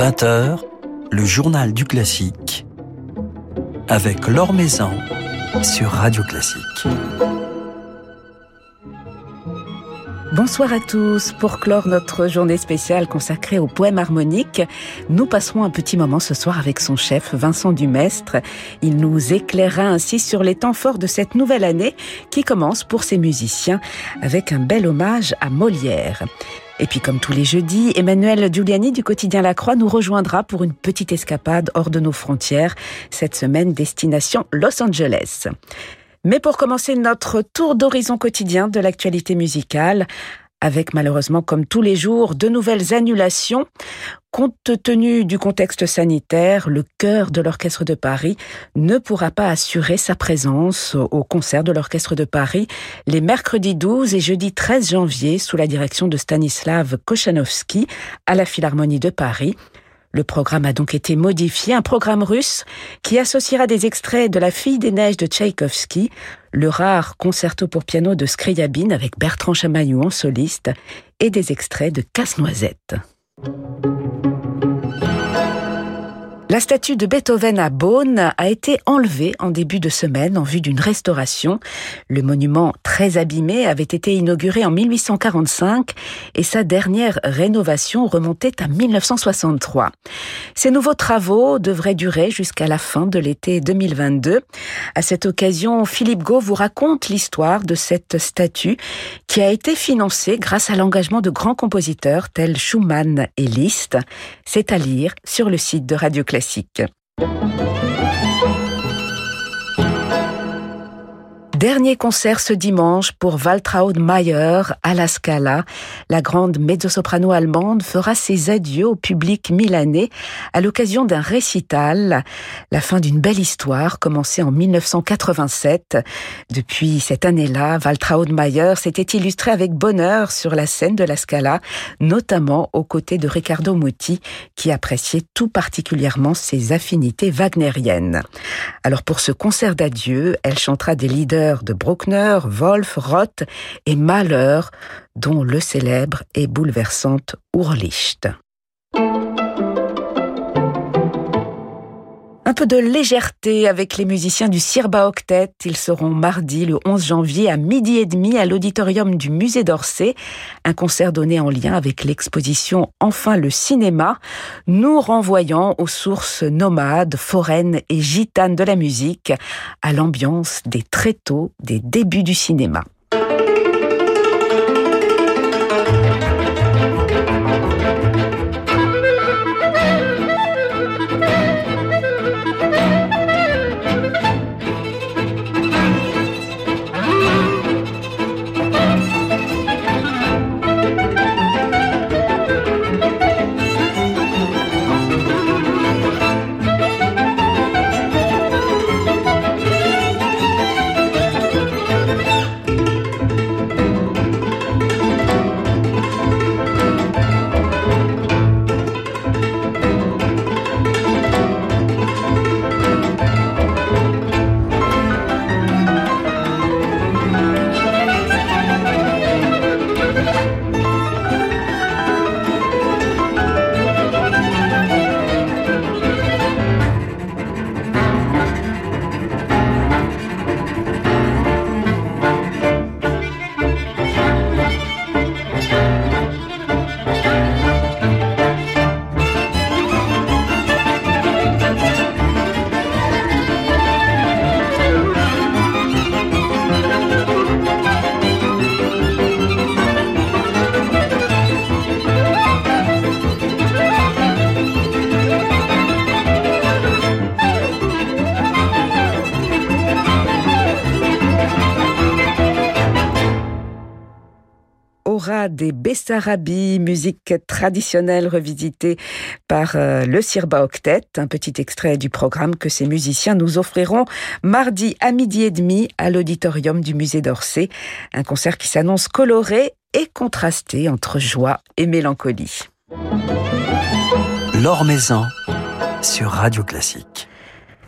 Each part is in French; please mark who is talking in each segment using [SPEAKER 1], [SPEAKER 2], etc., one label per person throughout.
[SPEAKER 1] 20h, le journal du classique avec Laure Maison sur Radio Classique.
[SPEAKER 2] Bonsoir à tous. Pour clore notre journée spéciale consacrée au poème harmonique, nous passerons un petit moment ce soir avec son chef, Vincent Dumestre. Il nous éclairera ainsi sur les temps forts de cette nouvelle année qui commence pour ses musiciens avec un bel hommage à Molière. Et puis comme tous les jeudis, Emmanuel Giuliani du quotidien La Croix nous rejoindra pour une petite escapade hors de nos frontières, cette semaine destination Los Angeles. Mais pour commencer notre tour d'horizon quotidien de l'actualité musicale, avec malheureusement, comme tous les jours, de nouvelles annulations. Compte tenu du contexte sanitaire, le chœur de l'Orchestre de Paris ne pourra pas assurer sa présence au concert de l'Orchestre de Paris les mercredis 12 et jeudi 13 janvier sous la direction de Stanislav Kochanowski à la Philharmonie de Paris. Le programme a donc été modifié, un programme russe qui associera des extraits de La fille des neiges de Tchaïkovski, le rare concerto pour piano de Scriabine avec Bertrand Chamaillou en soliste et des extraits de Casse-Noisette. Thank you. La statue de Beethoven à Beaune a été enlevée en début de semaine en vue d'une restauration. Le monument très abîmé avait été inauguré en 1845 et sa dernière rénovation remontait à 1963. Ces nouveaux travaux devraient durer jusqu'à la fin de l'été 2022. À cette occasion, Philippe Gau vous raconte l'histoire de cette statue qui a été financée grâce à l'engagement de grands compositeurs tels Schumann et Liszt. C'est à lire sur le site de Radio Classique classique. Dernier concert ce dimanche pour Waltraud Mayer à la Scala. La grande mezzo-soprano allemande fera ses adieux au public milanais à l'occasion d'un récital, la fin d'une belle histoire commencée en 1987. Depuis cette année-là, Waltraud Mayer s'était illustré avec bonheur sur la scène de la Scala, notamment aux côtés de Riccardo Muti, qui appréciait tout particulièrement ses affinités wagnériennes. Alors pour ce concert d'adieu, elle chantera des leaders de Bruckner, Wolf, Roth et Mahler, dont le célèbre et bouleversante Urlicht. Un peu de légèreté avec les musiciens du Sirba Octet. Ils seront mardi le 11 janvier à midi et demi à l'auditorium du musée d'Orsay. Un concert donné en lien avec l'exposition Enfin le cinéma, nous renvoyant aux sources nomades, foraines et gitanes de la musique, à l'ambiance des tréteaux des débuts du cinéma. Des Bessarabes, musique traditionnelle revisitée par euh, le Sirba Octet, un petit extrait du programme que ces musiciens nous offriront mardi à midi et demi à l'auditorium du musée d'Orsay, un concert qui s'annonce coloré et contrasté entre joie et mélancolie.
[SPEAKER 1] Sur Radio Classique.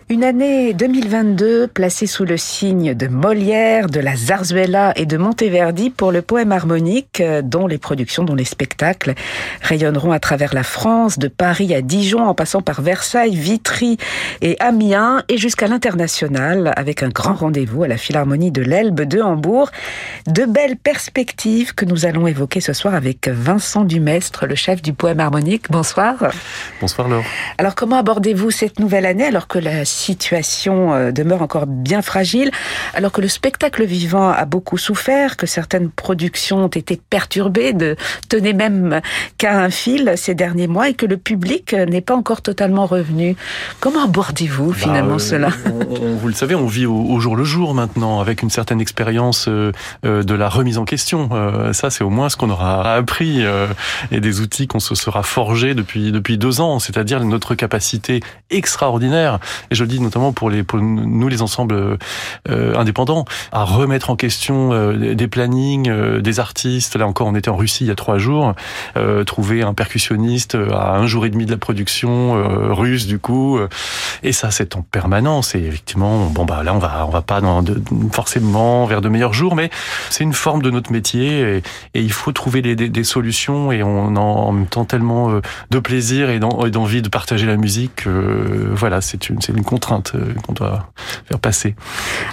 [SPEAKER 2] Une année 2022 placée sous le signe de Molière, de la Zarzuela et de Monteverdi pour le poème harmonique, euh, dont les productions, dont les spectacles rayonneront à travers la France, de Paris à Dijon, en passant par Versailles, Vitry et Amiens, et jusqu'à l'international, avec un grand rendez-vous à la Philharmonie de l'Elbe de Hambourg. De belles perspectives que nous allons évoquer ce soir avec Vincent Dumestre, le chef du poème harmonique. Bonsoir.
[SPEAKER 3] Bonsoir Laure.
[SPEAKER 2] Alors comment abordez-vous cette nouvelle année alors que la situation euh, demeure encore bien fragile, alors que le spectacle vivant a beaucoup souffert, que certaines productions ont été perturbées, de tenez même qu'à un fil ces derniers mois et que le public n'est pas encore totalement revenu. Comment abordez-vous bah, finalement euh, cela?
[SPEAKER 3] Vous le savez, on vit au, jour le jour maintenant avec une certaine expérience euh, de la remise en question. ça, c'est au moins ce qu'on aura appris et des outils qu'on se sera forgés depuis depuis deux ans, c'est-à-dire notre capacité extraordinaire. Et je le dis notamment pour, les, pour nous, les ensembles euh, indépendants, à remettre en question euh, des plannings, euh, des artistes. Là encore, on était en Russie il y a trois jours, trouver un percussionniste à un jour et demi de la production russe du coup, et ça c'est en permanence. Et effectivement, bon bah là on va on va pas dans de, forcément vers de meilleurs jours, mais c'est une forme de notre métier et, il faut trouver des, des, solutions et on a en même temps tellement de plaisir et d'envie de partager la musique. voilà, c'est une c'est une contrainte euh, qu'on doit faire passer.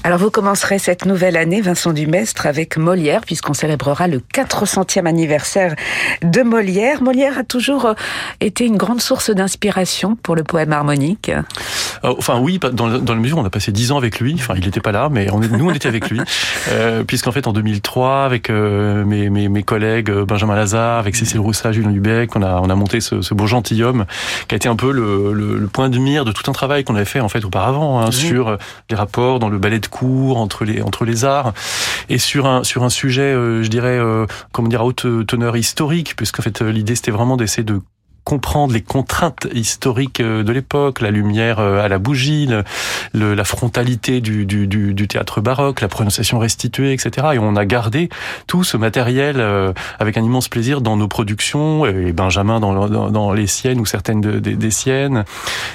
[SPEAKER 2] Alors vous commencerez cette nouvelle année, Vincent Dumestre, avec Molière, puisqu'on célébrera le 400e anniversaire de Molière. Molière a toujours euh, été une grande source d'inspiration pour le poème harmonique.
[SPEAKER 3] Euh, enfin oui, dans, la mesure on a passé dix ans avec lui. Enfin, il n'était pas là, mais on nous on était avec lui, euh, puisqu'en fait en 2003, avec mes, mes, mes, collègues Benjamin Lazare, avec Cécile Roussat, Julien Dubec, on a on a monté ce, ce beau gentilhomme qui a été un peu le, le, le point de mire de tout un travail qu'on avait fait en fait auparavant hein, sur euh, les rapports dans le ballet de cours entre les entre les arts et sur un sur un sujet, euh, je dirais, euh, comment dire, à haute teneur historique, puisqu'en fait l'idée c'était vraiment d'essayer de comprendre les contraintes historiques euh, de l'époque, la lumière euh, à la bougie, le, la frontalité du, du, du, du, théâtre baroque, la prononciation restituée, etc. Et on a gardé tout ce matériel euh, avec un immense plaisir dans nos productions, et Benjamin dans, dans, dans les siennes ou certaines de, des siennes.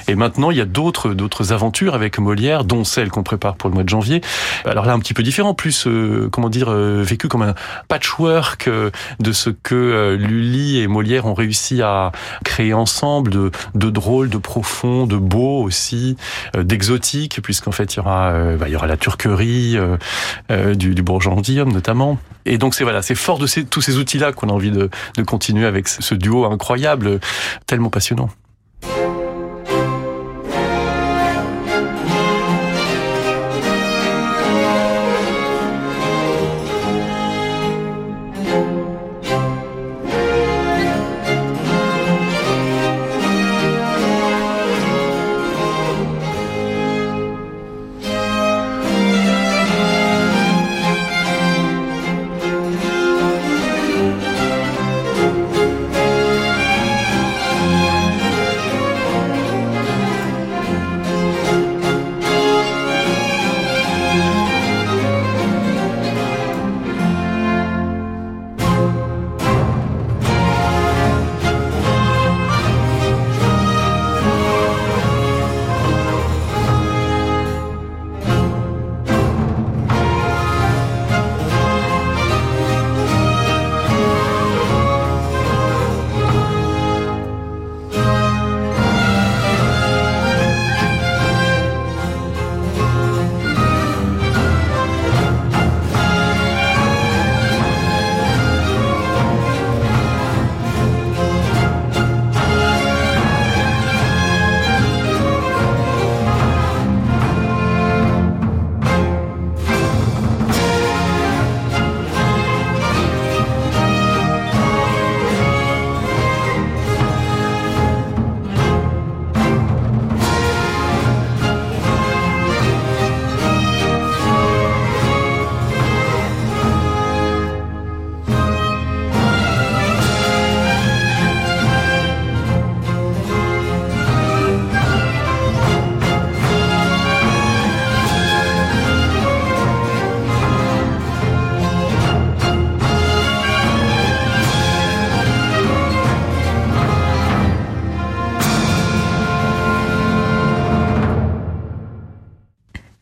[SPEAKER 3] Et maintenant, il y a d'autres d'autres aventures avec Molière, dont celle qu'on prépare pour le mois de janvier. Alors là, un petit peu différent, plus, comment dire, vécu comme un patchwork de ce que Lully et Molière ont réussi à créer ensemble de, de drôles, de profonds, de beaux aussi, euh, d'exotiques, puisqu'en fait il y aura, euh, bah, il y aura la turquerie euh, du, du bourgeois notamment. Et donc c'est voilà, c'est fort de ces, tous ces outils-là qu'on a envie de, de continuer avec ce duo incroyable, tellement passionnant.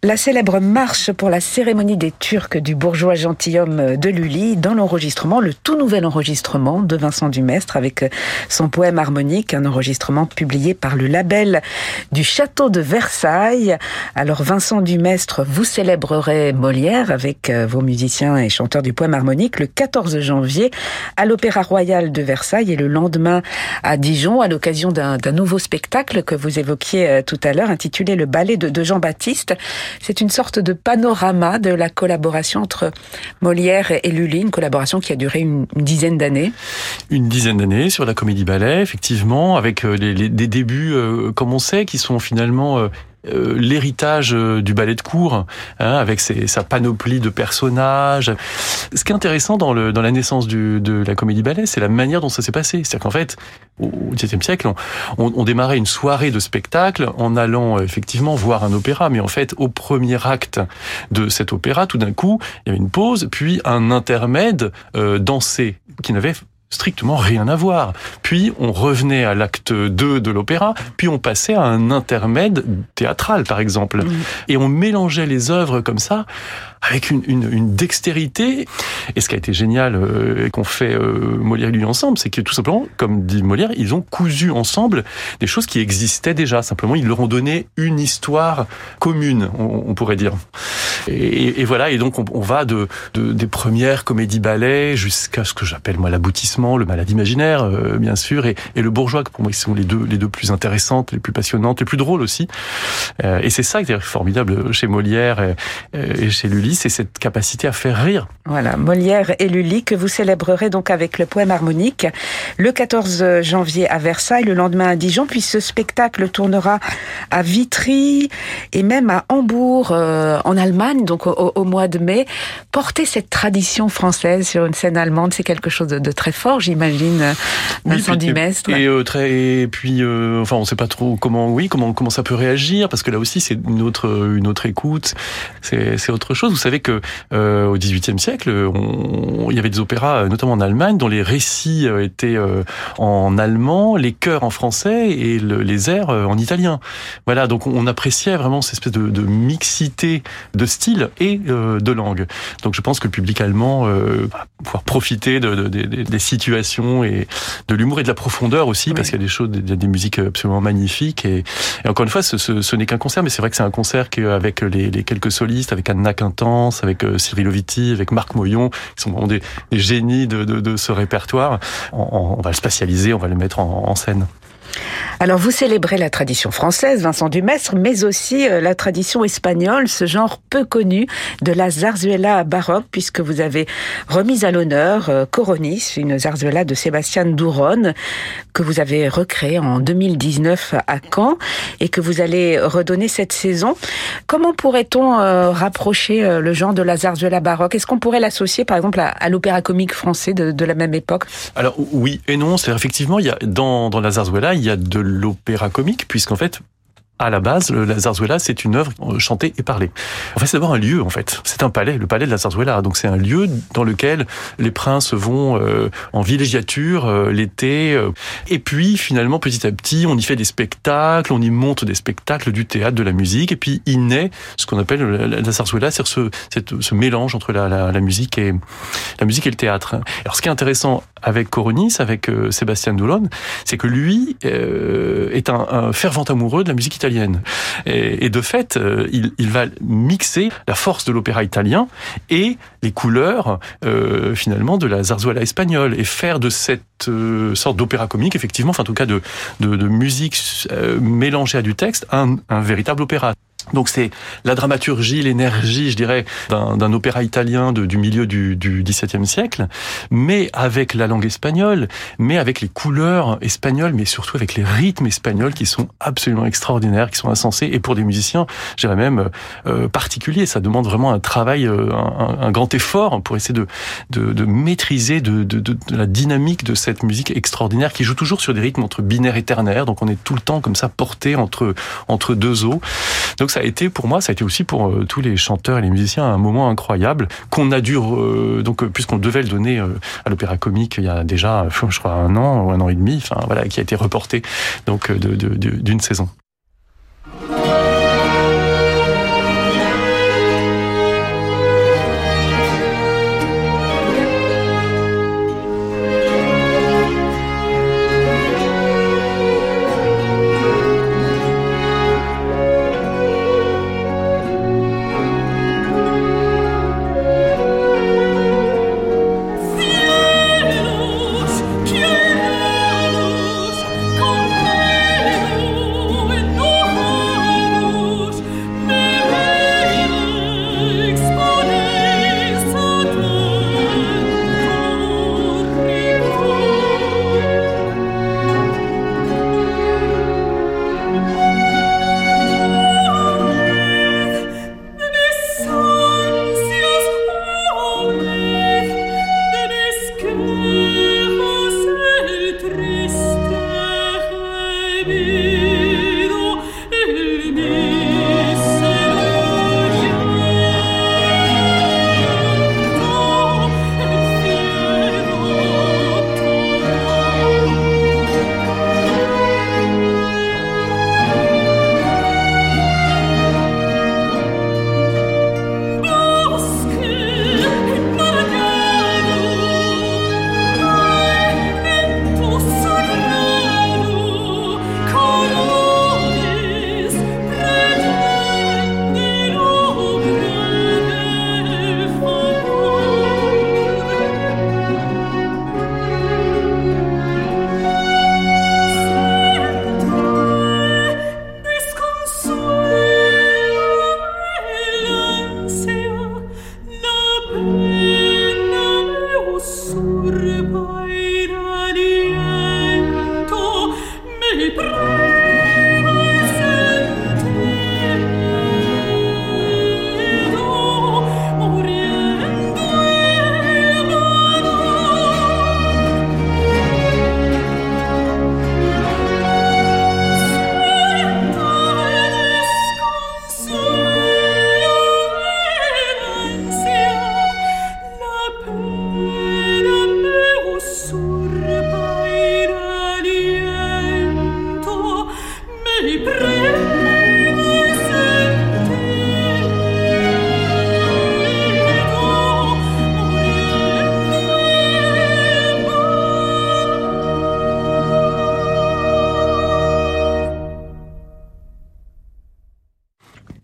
[SPEAKER 2] La célèbre marche pour la cérémonie des Turcs du bourgeois gentilhomme de Lully dans l'enregistrement, le tout nouvel enregistrement de Vincent Dumestre avec son poème harmonique, un enregistrement publié par le label du château de Versailles. Alors Vincent Dumestre, vous célébrerez Molière avec euh, vos musiciens et chanteurs du poème harmonique le 14 janvier à l'Opéra Royal de Versailles et le lendemain à Dijon à l'occasion d'un nouveau spectacle que vous évoquiez euh, tout à l'heure intitulé Le ballet de Jean-Baptiste. C'est une sorte de panorama de la collaboration entre Molière et Lully, une collaboration qui a duré une, dizaine d'années.
[SPEAKER 3] Une dizaine d'années sur la comédie ballet, effectivement, avec euh, des débuts, euh, comme on sait, qui sont finalement euh, euh, l'héritage euh, du ballet de cour, hein, avec ses, sa panoplie de personnages. Ce qui est intéressant dans, le, dans la naissance du, de la comédie ballet, c'est la manière dont ça s'est passé. C'est-à-dire qu'en fait, au XVIIe siècle, on, on, démarrait une soirée de spectacle en allant euh, effectivement voir un opéra, mais en fait, au premier acte de cet opéra, tout d'un coup, il y avait une pause, puis un intermède euh, dansé qui n'avait strictement rien à voir. Puis on revenait à l'acte 2 de l'opéra, puis on passait à un intermède théâtral par exemple. Et on mélangeait les œuvres comme ça avec une, une, une, dextérité. Et ce qui a été génial euh, et qu'on fait euh, Molière et lui ensemble, c'est que tout simplement, comme dit Molière, ils ont cousu ensemble des choses qui existaient déjà. Simplement, ils leur ont donné une histoire commune, on, on pourrait dire. Et, et, voilà, et donc on, on va de, de, des premières comédies ballets jusqu'à ce que j'appelle moi l'aboutissement, le malade imaginaire, euh, bien sûr, et, et, le bourgeois, que pour moi, sont les deux, les deux plus intéressantes, les plus passionnantes, les plus drôles aussi. Euh, et c'est ça qui est formidable chez Molière et chez Lully c'est cette capacité à faire rire.
[SPEAKER 2] Voilà, Molière et Lully que vous célébrerez donc avec le poème harmonique le 14 janvier à Versailles, le lendemain à Dijon, puis ce spectacle tournera à Vitry et même à Hambourg euh, en Allemagne, donc au, au, mois de mai. Porter cette tradition française sur une scène allemande, c'est quelque chose de, de, très fort, j'imagine, Vincent
[SPEAKER 3] oui. Et, euh, très, et puis, euh, enfin, on ne sait pas trop comment, oui, comment, comment ça peut réagir, parce que là aussi, c'est une autre, une autre écoute, c'est autre chose. Vous savez que euh, au XVIIIe siècle, on, il y avait des opéras, notamment en Allemagne, dont les récits euh, étaient euh, en allemand, les chœurs en français et le, les airs euh, en italien. Voilà, donc on appréciait vraiment cette espèce de, de mixité de style et euh, de langue. Donc je pense que le public allemand euh, va pouvoir profiter de, de, de, des situations et de l'humour et de la profondeur aussi, oui. parce qu'il y a des choses, des, des musiques absolument magnifiques. Et, et encore une fois, ce, ce, ce n'est qu'un concert, mais c'est vrai que c'est un concert qui, avec les, les quelques solistes, avec Anna Quintan, avec euh, Cyril Oviti, avec Marc Moyon, qui sont vraiment des, génies de, ce répertoire. On, va le spatialiser, on va le mettre en scène.
[SPEAKER 2] Alors vous célébrez la tradition française, Vincent Dumestre, mais aussi euh, la tradition espagnole, ce genre peu connu de la zarzuela baroque, puisque vous avez remis à l'honneur euh, Coronis, une zarzuela de Sébastien Douron, que vous avez recréée en 2019 à Caen et que vous allez redonner cette saison. Comment pourrait-on euh, rapprocher le genre de la zarzuela baroque? Est-ce qu'on pourrait l'associer par exemple à, l'opéra comique français de, de, la même époque?
[SPEAKER 3] Alors oui et non, c'est effectivement il y a dans, dans la zarzuela il y a de l'opéra comique, puisqu'en fait, à la base, la zarzuela, c'est une œuvre chantée et parlée. En fait, c'est d'abord un lieu, en fait. C'est un palais, le palais de la zarzuela. Donc, c'est un lieu dans lequel les princes vont euh, en villégiature euh, l'été. Euh. Et puis, finalement, petit à petit, on y fait des spectacles, on y monte des spectacles, du théâtre, de la musique. Et puis, il naît ce qu'on appelle la, la zarzuela, c'est ce, ce mélange entre la, musique et le théâtre. Alors, ce qui est intéressant avec Coronis, avec Sébastien Doulon, c'est que lui est un fervent amoureux de la musique italienne Et, de fait, euh, il, va mixer la force de l'opéra italien et les couleurs euh, finalement de la zarzuela espagnole et faire de cette euh, sorte d'opéra comique, effectivement, enfin en tout cas de, musique mélangée à du texte, un véritable opéra. Donc c'est la dramaturgie, l'énergie, je dirais, d'un opéra italien de, du milieu du, du XVIIe siècle, mais avec la langue espagnole, mais avec les couleurs espagnoles, mais surtout avec les rythmes espagnols qui sont absolument extraordinaires, qui sont insensés, et pour des musiciens, je dirais même euh, particuliers. Ça demande vraiment un travail, euh, un, un, grand effort pour essayer de, de, de maîtriser de, de, la dynamique de cette musique extraordinaire qui joue toujours sur des rythmes entre binaire et ternaire. Donc on est tout le temps comme ça porté entre entre deux eaux. Donc ça a été pour moi, ça a été aussi pour euh, tous les chanteurs et les musiciens un moment incroyable qu'on a dû euh, donc puisqu'on devait le donner euh, à l'opéra comique il y a déjà je crois un an ou un an et demi, enfin voilà, qui a été reporté donc d'une saison.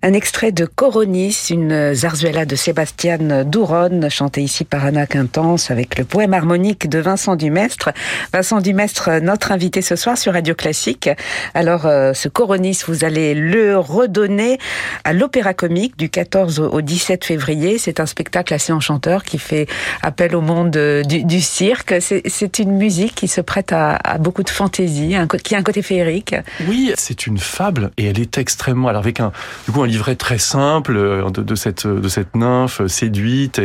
[SPEAKER 2] Un de Coronis, une zarzuela de Sébastien Douron, chantée ici par Anna Quintance avec le poème harmonique de Vincent Dumestre. Vincent Dumestre, notre invité ce soir sur Radio Classique. Alors, euh, ce Coronis, vous allez le redonner à l'Opéra Comique du 14 au 17 février. C'est un spectacle assez enchanteur qui fait appel au monde du, cirque. C'est une musique qui se prête à, beaucoup de fantaisie, qui a un côté féerique.
[SPEAKER 3] Oui, c'est une fable et elle est extrêmement. Alors avec un du coup un livret très simple euh, de, cette de cette nymphe séduite.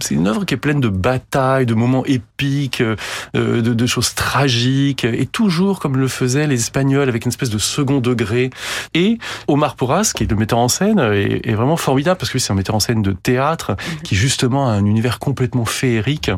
[SPEAKER 3] C'est une œuvre qui est pleine de batailles, de moments épiques, euh, de, de, choses tragiques et toujours comme le faisaient les Espagnols avec une espèce de second degré. Et Omar Porras, qui est le metteur en scène, est, est vraiment formidable parce que c'est un metteur en scène de théâtre mhm. qui justement a un univers complètement féerique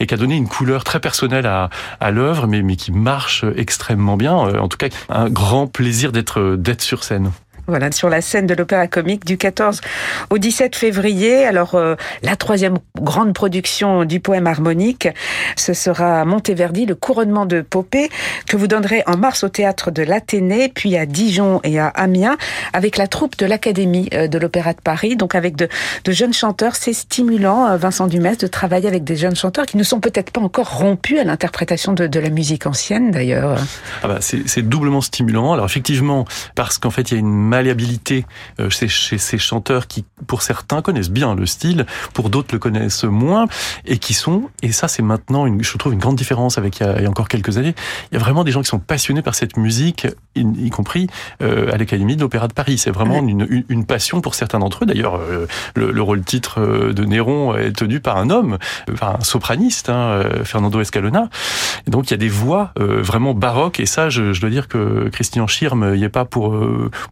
[SPEAKER 3] et qui a donné une couleur très personnelle à, à l'œuvre, mais, mais qui marche extrêmement bien. Euh, en tout cas, un grand plaisir d'être d'être sur scène.
[SPEAKER 2] Voilà, sur la scène de l'Opéra Comique du 14 au 17 février. Alors, euh, la troisième grande production du poème harmonique, ce sera Monteverdi, le couronnement de Popée, que vous donnerez en mars au théâtre de l'Athénée, puis à Dijon et à Amiens, avec la troupe de l'Académie euh, de l'Opéra de Paris, donc avec de, jeunes chanteurs. C'est stimulant, euh, Vincent Dumès, de travailler avec des jeunes chanteurs qui ne sont peut-être pas encore rompus à l'interprétation de, de, la musique ancienne, d'ailleurs.
[SPEAKER 3] Ah bah, c'est doublement stimulant. Alors, effectivement, parce qu'en fait, il y a une malléabilité euh, chez, ces chanteurs qui, pour certains, connaissent bien le style, pour d'autres le connaissent moins, et qui sont, et ça c'est maintenant, une, je trouve, une grande différence avec il y, a, encore quelques années, il y a vraiment des gens qui sont passionnés par cette musique, y, compris euh, à l'Académie de l'Opéra de Paris. C'est vraiment une, une, passion pour certains d'entre eux. D'ailleurs, euh, le, rôle titre de Néron est tenu par un homme, par un sopraniste, hein, Fernando Escalona. Et donc il y a des voix vraiment baroques, et ça, je, je dois dire que Christian Schirm y est pas pour,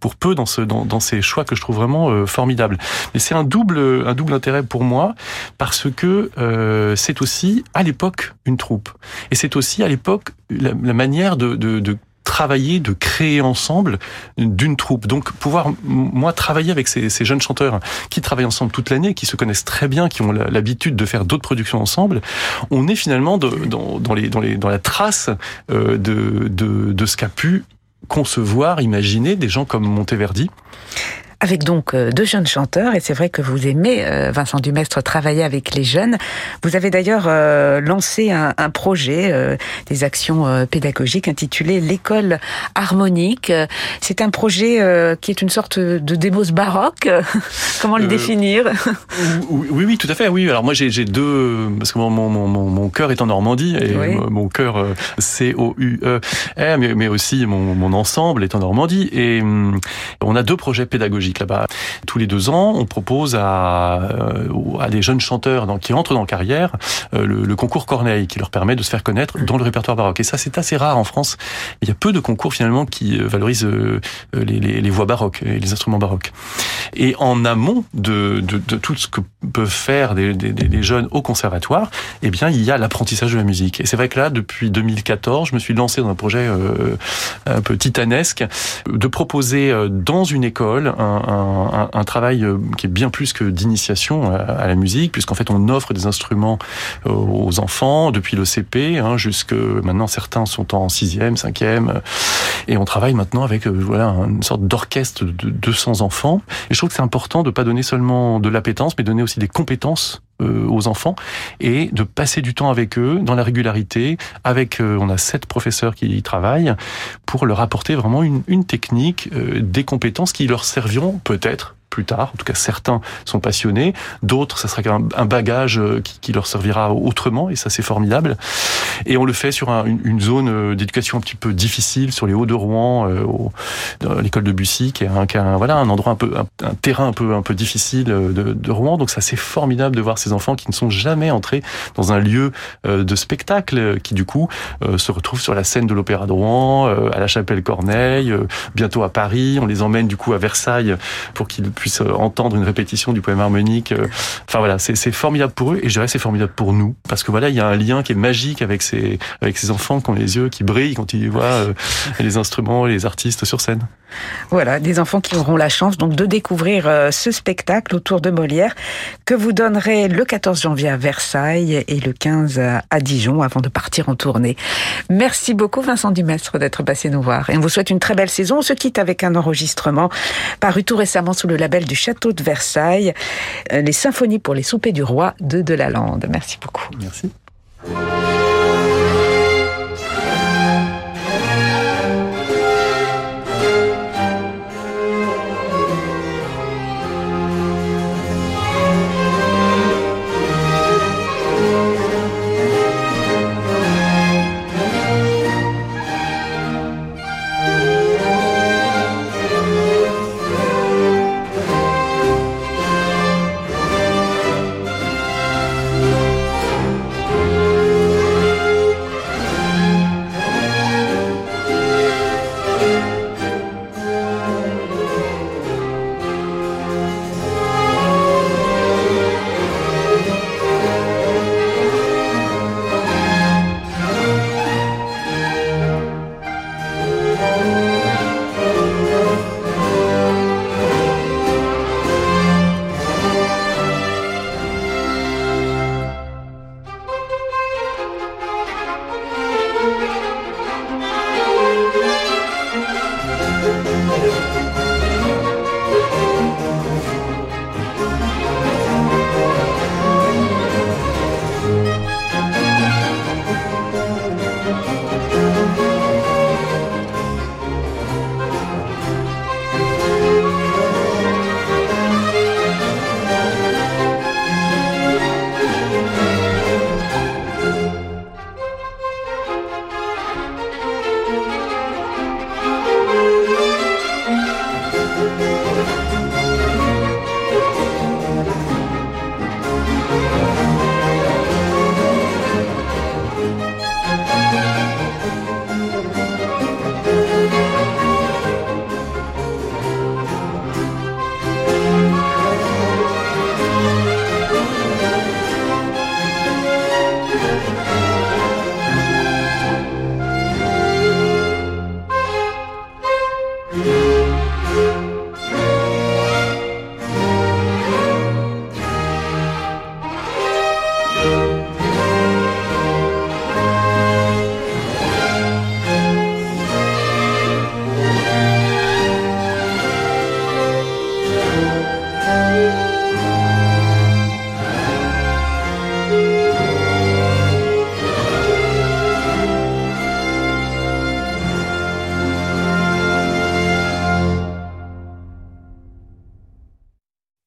[SPEAKER 3] pour peu dans, ce, dans, dans ces choix que je trouve vraiment euh, formidables. Mais c'est un double, un double intérêt pour moi parce que euh, c'est aussi à l'époque une troupe et c'est aussi à l'époque la, manière de, de, de travailler, de créer ensemble d'une troupe. Donc pouvoir, moi, travailler avec ces, ces, jeunes chanteurs qui travaillent ensemble toute l'année, qui se connaissent très bien, qui ont l'habitude de faire d'autres productions ensemble, on est finalement dans, dans, les, dans, les, dans la trace euh, de, de, de ce qu'a pu concevoir, imaginer des gens comme Monteverdi?
[SPEAKER 2] Avec donc euh, deux jeunes chanteurs, et c'est vrai que vous aimez, euh, Vincent Dumestre, travailler avec les jeunes. Vous avez d'ailleurs euh, lancé un, un projet, des actions pédagogiques intitulé l'école harmonique. C'est un projet qui est une sorte de démos baroque. Comment le définir?
[SPEAKER 3] oui, oui, tout à fait. Oui, alors moi j'ai deux, parce que mon, mon, mon, mon cœur est en Normandie, et mon cœur C-O-U-E, mais, mais aussi mon, mon ensemble est en Normandie, et hum, on a deux projets pédagogiques là-bas. Tous les deux ans, on propose à, euh, des jeunes chanteurs donc, qui entrent dans carrière euh, le, concours Corneille qui leur permet de se faire connaître dans le répertoire baroque. Et ça, c'est assez rare en France. Il y a peu de concours finalement qui euh, valorisent les, voix baroques et les instruments baroques. Et en amont de, tout ce que peuvent faire des, jeunes au conservatoire, eh bien, il y a l'apprentissage de la musique. Et c'est vrai que là, depuis 2014, je me suis lancé dans un projet un peu titanesque de proposer dans une école un, un, un, travail euh, qui est bien plus que d'initiation à, la musique, puisqu'en fait on offre des instruments euh, aux enfants depuis le CP, hein, jusque maintenant certains sont en sixième, cinquième, et on travaille maintenant avec euh, voilà une sorte d'orchestre de 200 enfants. Et je trouve que c'est important de pas donner seulement de l'appétence, mais donner aussi des compétences aux enfants et de passer du temps avec eux dans la régularité. Avec, on a sept professeurs qui y travaillent pour leur apporter vraiment une, une technique, des compétences qui leur serviront peut-être plus tard. En tout cas, certains sont passionnés, d'autres, ça sera un bagage euh, qui, leur servira autrement, et ça, c'est formidable. Et on le fait sur une, zone euh, d'éducation un petit peu difficile, sur les Hauts de Rouen, euh, l'école de Bussy, qui est un, voilà, un endroit un peu, un, terrain un peu, un peu difficile de, Rouen. Donc ça, c'est formidable de voir ces enfants qui ne sont jamais entrés dans un lieu de spectacle, qui du coup se retrouvent sur la scène de l'Opéra de Rouen, à la Chapelle Corneille, bientôt à Paris. On les emmène du coup à Versailles pour qu'ils puissent euh, entendre une répétition du poème harmonique. Euh, enfin voilà, c'est formidable pour eux et je dirais c'est formidable pour nous parce que voilà, il y a un lien qui est magique avec ces avec ces enfants qui ont les yeux qui brillent quand ils voient euh, les instruments, les artistes sur scène.
[SPEAKER 2] Voilà, des enfants qui auront la chance donc de découvrir ce spectacle autour de Molière que vous donnerez le 14 janvier à Versailles et le 15 à Dijon avant de partir en tournée. Merci beaucoup Vincent Dumestre d'être passé nous voir et on vous souhaite une très belle saison. On se quitte avec un enregistrement paru tout récemment sous le label du Château de Versailles, euh, les symphonies pour les soupers du roi de Delalande. Merci beaucoup.
[SPEAKER 3] Merci.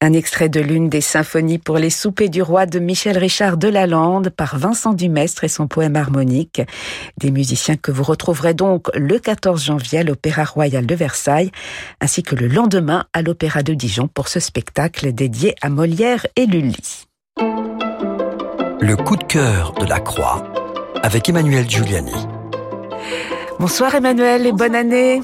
[SPEAKER 2] Un extrait de l'une des symphonies pour les soupers du roi de Michel Richard Delalande par Vincent Dumestre et son poème harmonique. Des musiciens que vous retrouverez donc le 14 janvier à l'Opéra Royal de Versailles, ainsi que le lendemain à l'Opéra de Dijon pour ce spectacle dédié à Molière et Lully.
[SPEAKER 1] Le coup de cœur de la Croix avec Emmanuel Giuliani.
[SPEAKER 2] Bonsoir Emmanuel et bonne année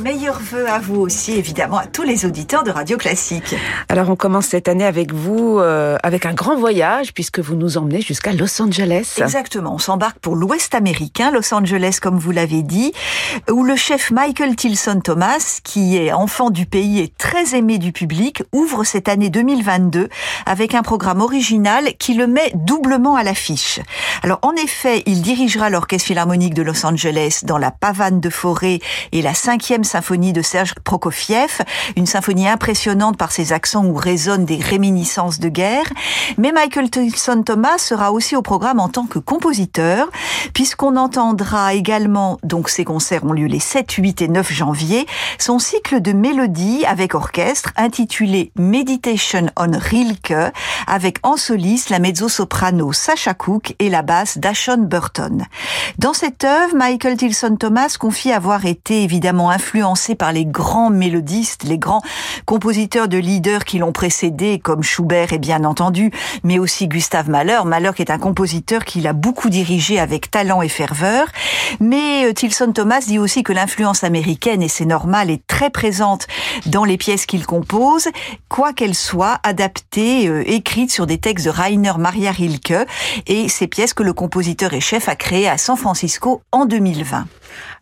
[SPEAKER 4] meilleurs voeux à vous aussi, évidemment, à tous les auditeurs de Radio Classique.
[SPEAKER 2] Alors, on commence cette année avec vous, euh, avec un grand voyage, puisque vous nous emmenez jusqu'à Los Angeles.
[SPEAKER 4] Exactement. On s'embarque pour l'Ouest américain, Los Angeles, comme vous l'avez dit, où le chef Michael Tilson Thomas, qui est enfant du pays et très aimé du public, ouvre cette année 2022 avec un programme original qui le met doublement à l'affiche. Alors, en effet, il dirigera l'Orchestre Philharmonique de Los Angeles dans la pavane de forêt et la cinquième symphonie de Serge Prokofiev, une symphonie impressionnante par ses accents où résonnent des réminiscences de guerre. Mais Michael Tilson Thomas sera aussi au programme en tant que compositeur, puisqu'on entendra également, donc ces concerts ont lieu les 7, 8 et 9 janvier, son cycle de mélodies avec orchestre intitulé Meditation on Rilke, avec en soliste la mezzo-soprano Sacha Cook et la basse Dashon Burton. Dans cette œuvre, Michael Tilson Thomas confie avoir été évidemment influencé influencé par les grands mélodistes, les grands compositeurs de leaders qui l'ont précédé, comme Schubert et bien entendu, mais aussi Gustave Mahler. Mahler qui est un compositeur qu'il a beaucoup dirigé avec talent et ferveur. Mais euh, Tilson Thomas dit aussi que l'influence américaine, et c'est normal, est très présente dans les pièces qu'il compose, quoi qu'elles soient adaptées, euh, écrites sur des textes de Rainer Maria Rilke, et ces pièces que le compositeur et chef a créées à San Francisco en 2020.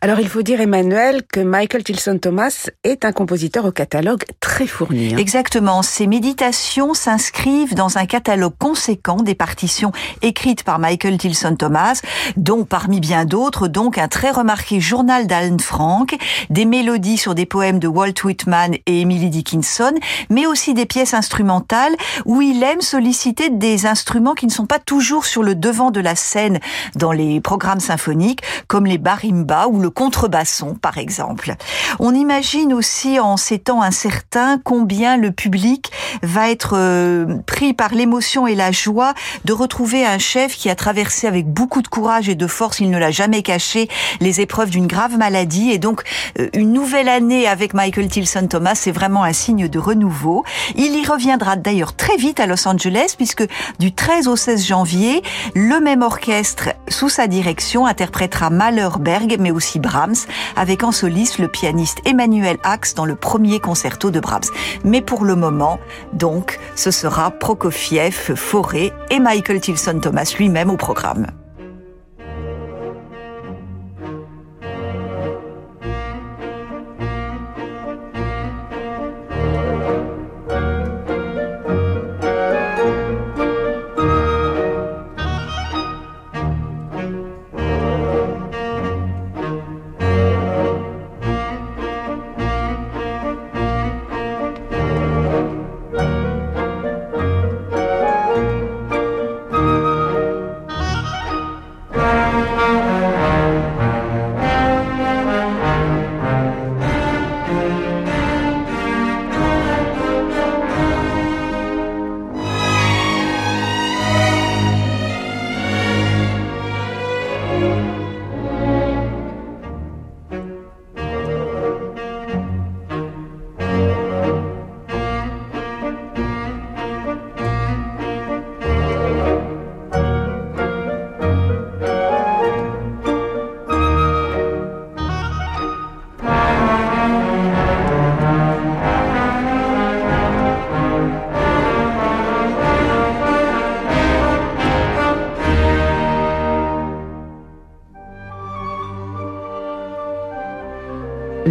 [SPEAKER 2] Alors il faut dire Emmanuel que Michael Tilson Thomas est un compositeur au catalogue très fourni.
[SPEAKER 4] Hein. Exactement, ses méditations s'inscrivent dans un catalogue conséquent des partitions écrites par Michael Tilson Thomas, dont parmi bien d'autres donc un très remarqué journal d'Alan Frank, des mélodies sur des poèmes de Walt Whitman et Emily Dickinson, mais aussi des pièces instrumentales où il aime solliciter des instruments qui ne sont pas toujours sur le devant de la scène dans les programmes symphoniques, comme les barimbas ou le contrebasson, par exemple. On imagine aussi en ces temps incertains combien le public va être euh, pris par l'émotion et la joie de retrouver un chef qui a traversé avec beaucoup de courage et de force, il ne l'a jamais caché, les épreuves d'une grave maladie. Et donc, euh, une nouvelle année avec Michael Tilson Thomas, c'est vraiment un signe de renouveau. Il y reviendra d'ailleurs très vite à Los Angeles, puisque du 13 au 16 janvier, le même orchestre, sous sa direction, interprétera Malherberg, mais aussi Brahms, avec en soliste le pianiste Emmanuel Axe dans le premier concerto de Brahms. Mais pour le moment, donc, ce sera Prokofiev, Fauré et Michael Tilson Thomas lui-même au programme.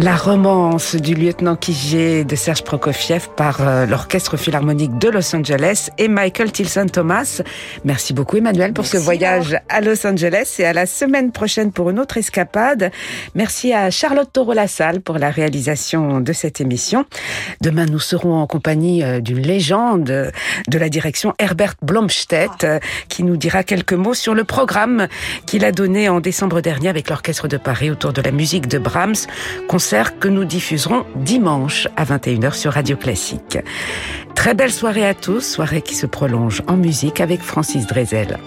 [SPEAKER 2] La romance du lieutenant Kijé de Serge Prokofiev par euh, l'Orchestre Philharmonique de Los Angeles et Michael Tilson Thomas. Merci beaucoup Emmanuel pour ce voyage à Los Angeles et à la semaine prochaine pour une autre escapade. Merci à Charlotte Taureau-Lassalle pour la réalisation de cette émission. Demain, nous serons en compagnie euh, d'une légende de la direction Herbert Blomstedt euh, qui nous dira quelques mots sur le programme qu'il a donné en décembre dernier avec l'Orchestre de Paris autour de la musique de Brahms que nous diffuserons dimanche à 21h sur Radio Classique. Très belle soirée à tous, soirée qui se prolonge en musique avec Francis Drezel.